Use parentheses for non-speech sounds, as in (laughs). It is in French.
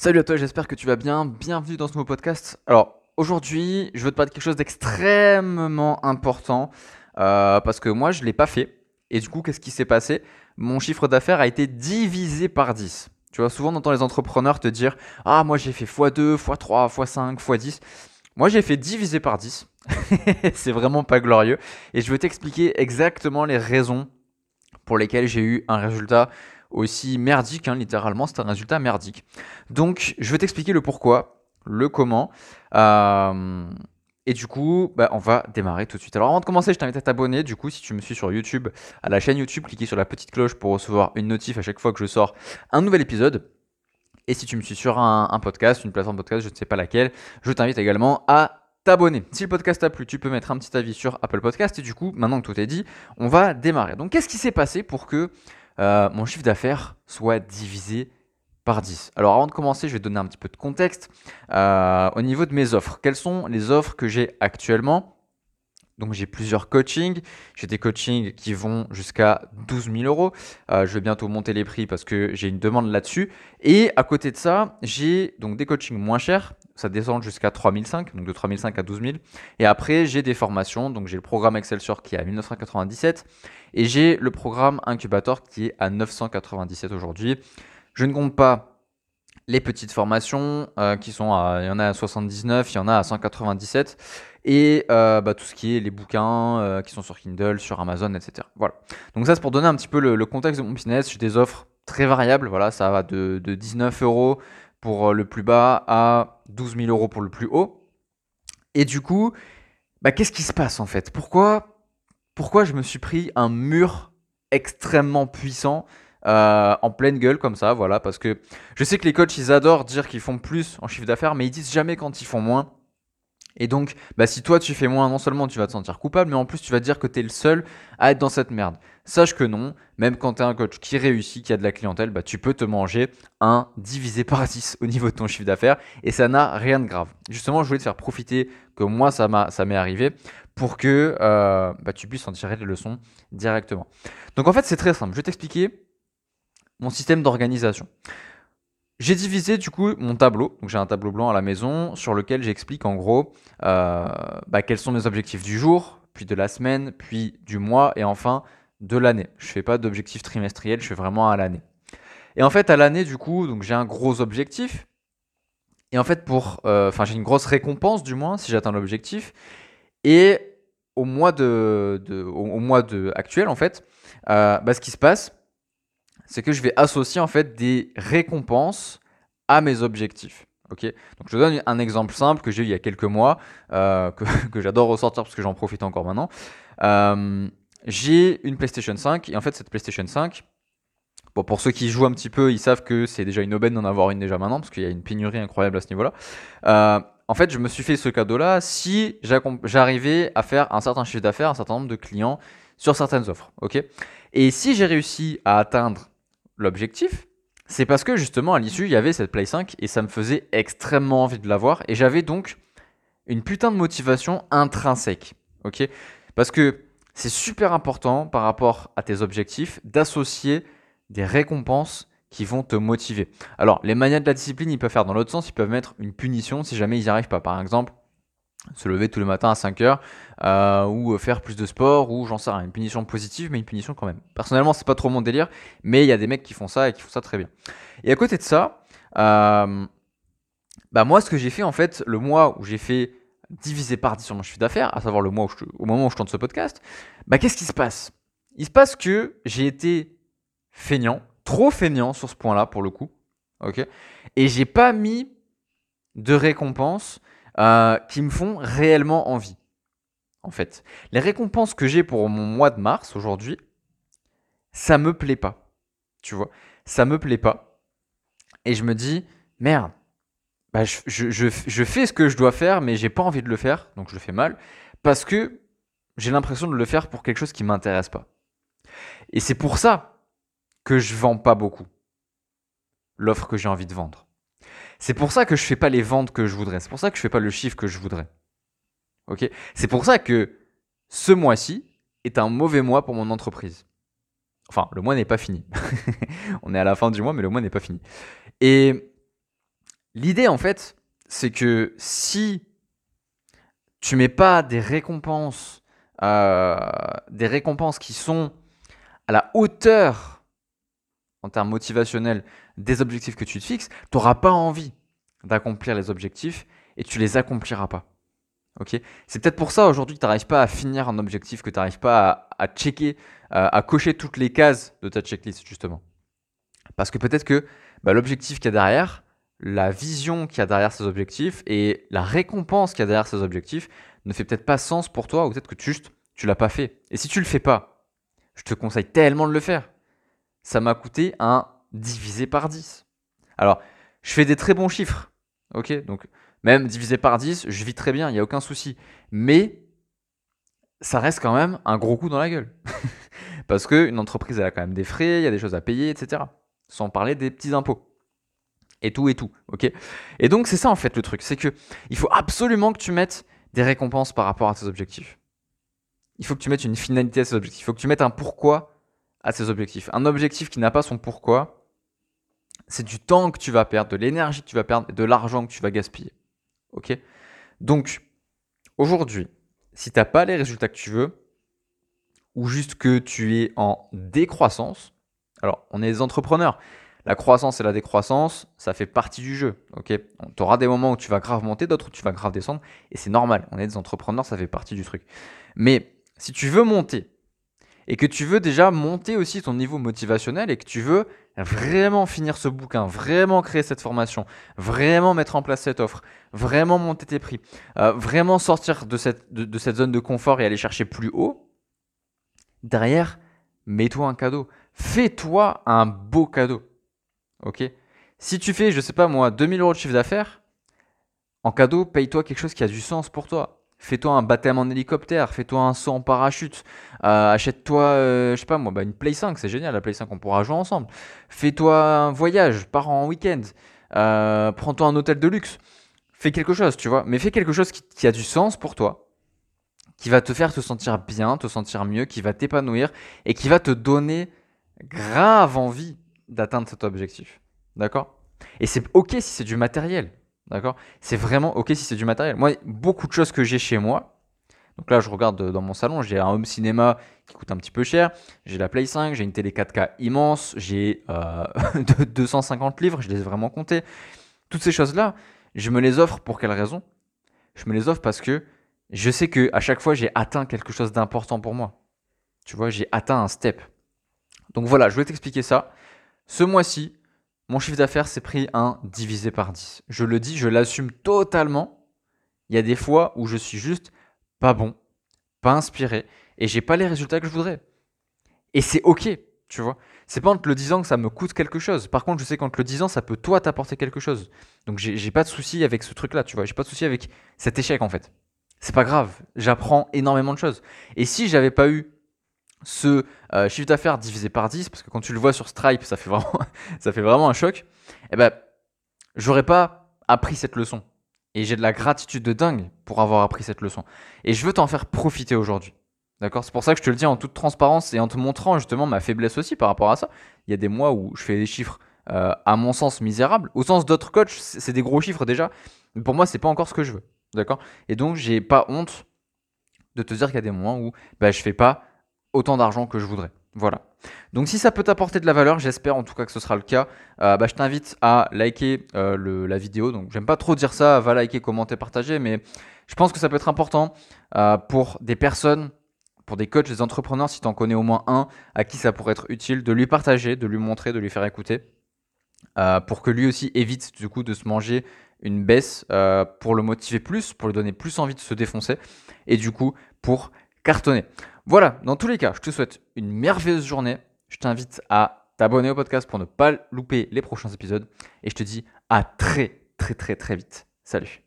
Salut à toi, j'espère que tu vas bien. Bienvenue dans ce nouveau podcast. Alors, aujourd'hui, je veux te parler de quelque chose d'extrêmement important euh, parce que moi, je ne l'ai pas fait. Et du coup, qu'est-ce qui s'est passé? Mon chiffre d'affaires a été divisé par 10. Tu vois, souvent, on entend les entrepreneurs te dire Ah, moi, j'ai fait x2, x3, x5, x10. Moi, j'ai fait divisé par 10. (laughs) C'est vraiment pas glorieux. Et je vais t'expliquer exactement les raisons pour lesquelles j'ai eu un résultat aussi merdique, hein, littéralement, c'est un résultat merdique. Donc, je vais t'expliquer le pourquoi, le comment. Euh, et du coup, bah, on va démarrer tout de suite. Alors avant de commencer, je t'invite à t'abonner. Du coup, si tu me suis sur YouTube, à la chaîne YouTube, cliquez sur la petite cloche pour recevoir une notif à chaque fois que je sors un nouvel épisode. Et si tu me suis sur un, un podcast, une plateforme podcast, je ne sais pas laquelle, je t'invite également à t'abonner. Si le podcast t'a plu, tu peux mettre un petit avis sur Apple Podcast. Et du coup, maintenant que tout est dit, on va démarrer. Donc, qu'est-ce qui s'est passé pour que euh, mon chiffre d'affaires soit divisé par 10. Alors avant de commencer, je vais donner un petit peu de contexte euh, au niveau de mes offres. Quelles sont les offres que j'ai actuellement? Donc j'ai plusieurs coachings. J'ai des coachings qui vont jusqu'à 12 000 euros. Euh, je vais bientôt monter les prix parce que j'ai une demande là-dessus. Et à côté de ça, j'ai donc des coachings moins chers. Ça descend jusqu'à 3 500, donc de 3 500 à 12 000. Et après, j'ai des formations. Donc j'ai le programme Excelsior qui est à 1997 et j'ai le programme Incubator qui est à 997 aujourd'hui. Je ne compte pas les petites formations euh, qui sont à, il y en a à 79, il y en a à 197 et euh, bah, tout ce qui est les bouquins euh, qui sont sur Kindle, sur Amazon, etc. Voilà. Donc ça c'est pour donner un petit peu le, contexte de mon business. J'ai des offres très variables. Voilà, ça va de, 19 euros pour le plus bas à 12 000 euros pour le plus haut. Et du coup, bah, qu'est-ce qui se passe en fait? Pourquoi, pourquoi je me suis pris un mur extrêmement puissant euh, en pleine gueule comme ça, voilà, parce que je sais que les coachs, ils adorent dire qu'ils font plus en chiffre d'affaires, mais ils disent jamais quand ils font moins. Et donc, bah, si toi tu fais moins, non seulement tu vas te sentir coupable, mais en plus tu vas dire que tu es le seul à être dans cette merde. Sache que non, même quand tu es un coach qui réussit, qui a de la clientèle, bah, tu peux te manger un divisé par (laughs) 10 au niveau de ton chiffre d'affaires et ça n'a rien de grave. Justement, je voulais te faire profiter que moi ça m'est arrivé pour que euh, bah, tu puisses en tirer des leçons directement. Donc en fait, c'est très simple. Je vais t'expliquer mon système d'organisation. J'ai divisé du coup mon tableau, donc j'ai un tableau blanc à la maison sur lequel j'explique en gros euh, bah, quels sont mes objectifs du jour, puis de la semaine, puis du mois et enfin de l'année. Je fais pas d'objectif trimestriel, je fais vraiment à l'année. Et en fait à l'année du coup, donc j'ai un gros objectif. Et en fait pour, euh, enfin j'ai une grosse récompense du moins si j'atteins l'objectif. Et au mois de, au, mois de actuel en fait, euh, bah, ce qui se passe, c'est que je vais associer en fait des récompenses à mes objectifs. Ok, donc je donne un exemple simple que j'ai eu il y a quelques mois, euh, que, (laughs) j'adore ressortir parce que j'en profite encore maintenant. Euh, j'ai une PlayStation 5 et en fait cette PlayStation 5, bon, pour ceux qui jouent un petit peu, ils savent que c'est déjà une aubaine d'en avoir une déjà maintenant parce qu'il y a une pénurie incroyable à ce niveau-là. Euh, en fait, je me suis fait ce cadeau-là si j'arrivais à faire un certain chiffre d'affaires, un certain nombre de clients sur certaines offres. Ok, et si j'ai réussi à atteindre l'objectif, c'est parce que justement à l'issue il y avait cette Play 5 et ça me faisait extrêmement envie de l'avoir et j'avais donc une putain de motivation intrinsèque. Ok? Parce que c'est super important par rapport à tes objectifs d'associer des récompenses qui vont te motiver. Alors, les manias de la discipline, ils peuvent faire dans l'autre sens, ils peuvent mettre une punition si jamais ils n'y arrivent pas. Par exemple, se lever tous les matins à 5 heures euh, ou faire plus de sport ou j'en sais rien, une punition positive mais une punition quand même. Personnellement c'est pas trop mon délire mais il y a des mecs qui font ça et qui font ça très bien. Et à côté de ça, euh, bah moi ce que j'ai fait en fait le mois où j'ai fait diviser par 10 sur mon chiffre d'affaires, à savoir le mois au moment où je tente ce podcast, bah qu'est-ce qui se passe? Il se passe que j'ai été feignant, trop feignant sur ce point-là pour le coup, ok? Et j'ai pas mis de récompense euh, qui me font réellement envie. En fait, les récompenses que j'ai pour mon mois de mars aujourd'hui, ça me plaît pas. Tu vois, ça me plaît pas. Et je me dis, merde, bah je, fais ce que je dois faire, mais j'ai pas envie de le faire, donc je le fais mal, parce que j'ai l'impression de le faire pour quelque chose qui m'intéresse pas. Et c'est pour ça que je vends pas beaucoup l'offre que j'ai envie de vendre. C'est pour ça que je fais pas les ventes que je voudrais. C'est pour ça que je fais pas le chiffre que je voudrais. Ok? C'est pour ça que ce mois-ci est un mauvais mois pour mon entreprise. Enfin, le mois n'est pas fini. (laughs) On est à la fin du mois, mais le mois n'est pas fini. Et l'idée, en fait, c'est que si tu mets pas des récompenses, euh, des récompenses qui sont à la hauteur en termes motivationnels des objectifs que tu te fixes, tu n'auras pas envie d'accomplir les objectifs et tu les accompliras pas. Ok? C'est peut-être pour ça aujourd'hui que tu n'arrives pas à finir un objectif, que tu n'arrives pas à, checker, à cocher toutes les cases de ta checklist justement. Parce que peut-être que bah, l'objectif qu'il y a derrière, la vision qu'il y a derrière ces objectifs et la récompense qu'il y a derrière ces objectifs ne fait peut-être pas sens pour toi ou peut-être que tu, juste tu l'as pas fait. Et si tu le fais pas, je te conseille tellement de le faire. Ça m'a coûté un divisé par 10. Alors, je fais des très bons chiffres. OK? Donc même divisé par 10, je vis très bien, il n'y a aucun souci. Mais ça reste quand même un gros coup dans la gueule. (laughs) Parce qu'une entreprise, elle a quand même des frais, il y a des choses à payer, etc. Sans parler des petits impôts et tout et tout, ok? Et donc c'est ça en fait le truc, c'est que il faut absolument que tu mettes des récompenses par rapport à tes objectifs. Il faut que tu mettes une finalité à ces objectifs, il faut que tu mettes un pourquoi à ces objectifs. Un objectif qui n'a pas son pourquoi, c'est du temps que tu vas perdre, de l'énergie que tu vas perdre et de l'argent que tu vas gaspiller. Ok? Donc aujourd'hui, si tu n'as pas les résultats que tu veux, ou juste que tu es en décroissance, alors on est des entrepreneurs, la croissance et la décroissance, ça fait partie du jeu. Ok, tu auras des moments où tu vas grave monter, d'autres où tu vas grave descendre, et c'est normal. On est des entrepreneurs, ça fait partie du truc. Mais si tu veux monter et que tu veux déjà monter aussi ton niveau motivationnel et que tu veux vraiment finir ce bouquin, vraiment créer cette formation, vraiment mettre en place cette offre, vraiment monter tes prix, euh, vraiment sortir de cette, de cette zone de confort et aller chercher plus haut, derrière, mets-toi un cadeau. Fais-toi un beau cadeau. Ok? Si tu fais, je sais pas moi, 2000 euros de chiffre d'affaires, en cadeau, paye-toi quelque chose qui a du sens pour toi. Fais-toi un baptême en hélicoptère, fais-toi un saut en parachute, euh, achète-toi, euh, je sais pas moi, bah, une Play 5, c'est génial, la Play 5, on pourra jouer ensemble. Fais-toi un voyage, pars en week-end, euh, prends-toi un hôtel de luxe. Fais quelque chose, tu vois, mais fais quelque chose qui, qui a du sens pour toi, qui va te faire te sentir bien, te sentir mieux, qui va t'épanouir et qui va te donner grave envie d'atteindre cet objectif. D'accord? Et c'est ok si c'est du matériel. D'accord? C'est vraiment ok si c'est du matériel. Moi, beaucoup de choses que j'ai chez moi. Donc là, je regarde dans mon salon, j'ai un home cinéma qui coûte un petit peu cher, j'ai la Play 5, j'ai une télé 4K immense, j'ai euh, (laughs) 250 livres, je les ai vraiment comptés. Toutes ces choses-là, je me les offre pour quelle raison? Je me les offre parce que je sais que à chaque fois, j'ai atteint quelque chose d'important pour moi. Tu vois, j'ai atteint un step. Donc voilà, je voulais t'expliquer ça. Ce mois-ci, mon chiffre d'affaires s'est pris un divisé par 10. Je le dis, je l'assume totalement. Il y a des fois où je suis juste pas bon, pas inspiré, et j'ai pas les résultats que je voudrais. Et c'est ok, tu vois. C'est pas en te le disant que ça me coûte quelque chose. Par contre, je sais qu'en te le disant, ça peut toi t'apporter quelque chose. Donc j'ai pas de souci avec ce truc-là, tu vois. J'ai pas de souci avec cet échec en fait. C'est pas grave. J'apprends énormément de choses. Et si j'avais pas eu ce euh, chiffre d'affaires divisé par 10, parce que quand tu le vois sur Stripe, ça fait vraiment, (laughs) ça fait vraiment un choc, eh ben, j'aurais pas appris cette leçon. Et j'ai de la gratitude de dingue pour avoir appris cette leçon. Et je veux t'en faire profiter aujourd'hui. D'accord? C'est pour ça que je te le dis en toute transparence et en te montrant justement ma faiblesse aussi par rapport à ça. Il y a des mois où je fais des chiffres, euh, à mon sens, misérables. Au sens d'autres coachs, c'est des gros chiffres déjà. Mais pour moi, c'est pas encore ce que je veux. D'accord? Et donc, j'ai pas honte de te dire qu'il y a des moments où bah, je fais pas autant d'argent que je voudrais. Voilà. Donc si ça peut t'apporter de la valeur, j'espère en tout cas que ce sera le cas, euh, bah, je t'invite à liker euh, la vidéo. Donc j'aime pas trop dire ça, va liker, commenter, partager, mais je pense que ça peut être important euh, pour des personnes, pour des coachs, des entrepreneurs, si tu en connais au moins un à qui ça pourrait être utile, de lui partager, de lui montrer, de lui faire écouter, pour que lui aussi évite du coup de se manger une baisse, pour le motiver plus, pour lui donner plus envie de se défoncer, et du coup pour cartonner. Voilà, dans tous les cas, je te souhaite une merveilleuse journée. Je t'invite à t'abonner au podcast pour ne pas louper les prochains épisodes. Et je te dis à très très très très vite. Salut